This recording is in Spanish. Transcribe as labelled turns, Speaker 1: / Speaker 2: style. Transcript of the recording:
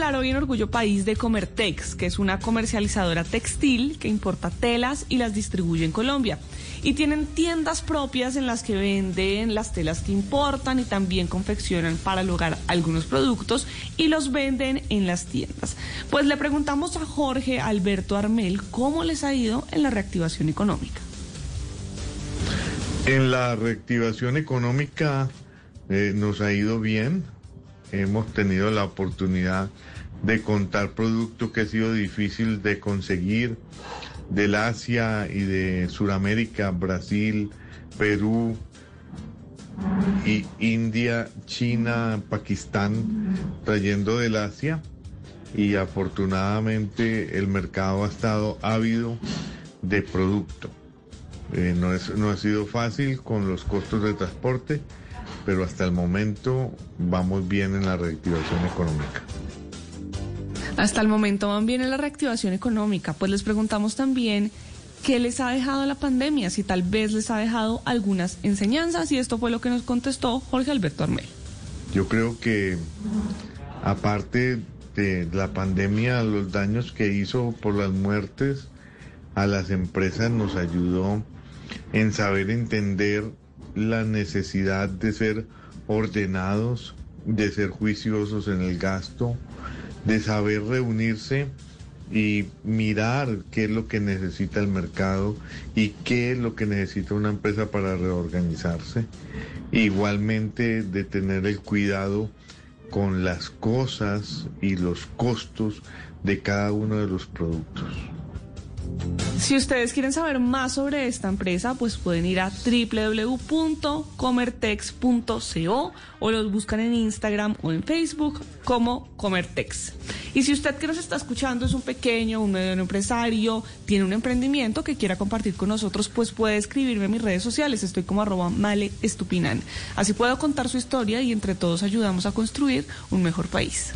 Speaker 1: hablar hoy en Orgullo País de Comertex, que es una comercializadora textil que importa telas y las distribuye en Colombia. Y tienen tiendas propias en las que venden las telas que importan y también confeccionan para el hogar algunos productos y los venden en las tiendas. Pues le preguntamos a Jorge Alberto Armel cómo les ha ido en la reactivación económica.
Speaker 2: En la reactivación económica eh, nos ha ido bien. Hemos tenido la oportunidad de contar productos que ha sido difícil de conseguir del Asia y de Sudamérica, Brasil, Perú, y India, China, Pakistán, trayendo del Asia. Y afortunadamente el mercado ha estado ávido de producto. Eh, no, es, no ha sido fácil con los costos de transporte, pero hasta el momento vamos bien en la reactivación económica.
Speaker 1: Hasta el momento van bien en la reactivación económica. Pues les preguntamos también qué les ha dejado la pandemia, si tal vez les ha dejado algunas enseñanzas y esto fue lo que nos contestó Jorge Alberto Armel.
Speaker 2: Yo creo que aparte de la pandemia, los daños que hizo por las muertes a las empresas nos ayudó en saber entender la necesidad de ser ordenados, de ser juiciosos en el gasto, de saber reunirse y mirar qué es lo que necesita el mercado y qué es lo que necesita una empresa para reorganizarse. Igualmente de tener el cuidado con las cosas y los costos de cada uno de los productos.
Speaker 1: Si ustedes quieren saber más sobre esta empresa, pues pueden ir a www.comertex.co o los buscan en Instagram o en Facebook como Comertex. Y si usted que nos está escuchando es un pequeño, un medio empresario, tiene un emprendimiento que quiera compartir con nosotros, pues puede escribirme en mis redes sociales. Estoy como arroba male estupinan. Así puedo contar su historia y entre todos ayudamos a construir un mejor país.